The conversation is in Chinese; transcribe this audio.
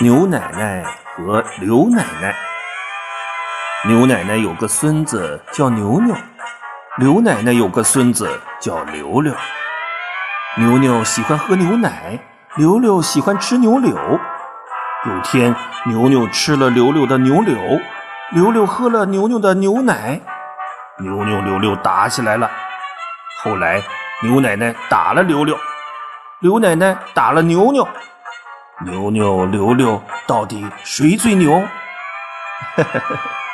牛奶奶和刘奶奶。牛奶奶有个孙子叫牛牛，刘奶奶有个孙子叫刘刘。牛牛喜欢喝牛奶，刘刘喜欢吃牛柳。有天，牛牛吃了刘刘的牛柳，刘刘喝了牛牛的牛奶，牛牛刘刘打起来了。后来，牛奶奶打了刘刘，刘奶奶打了牛牛。牛牛、牛牛，到底谁最牛？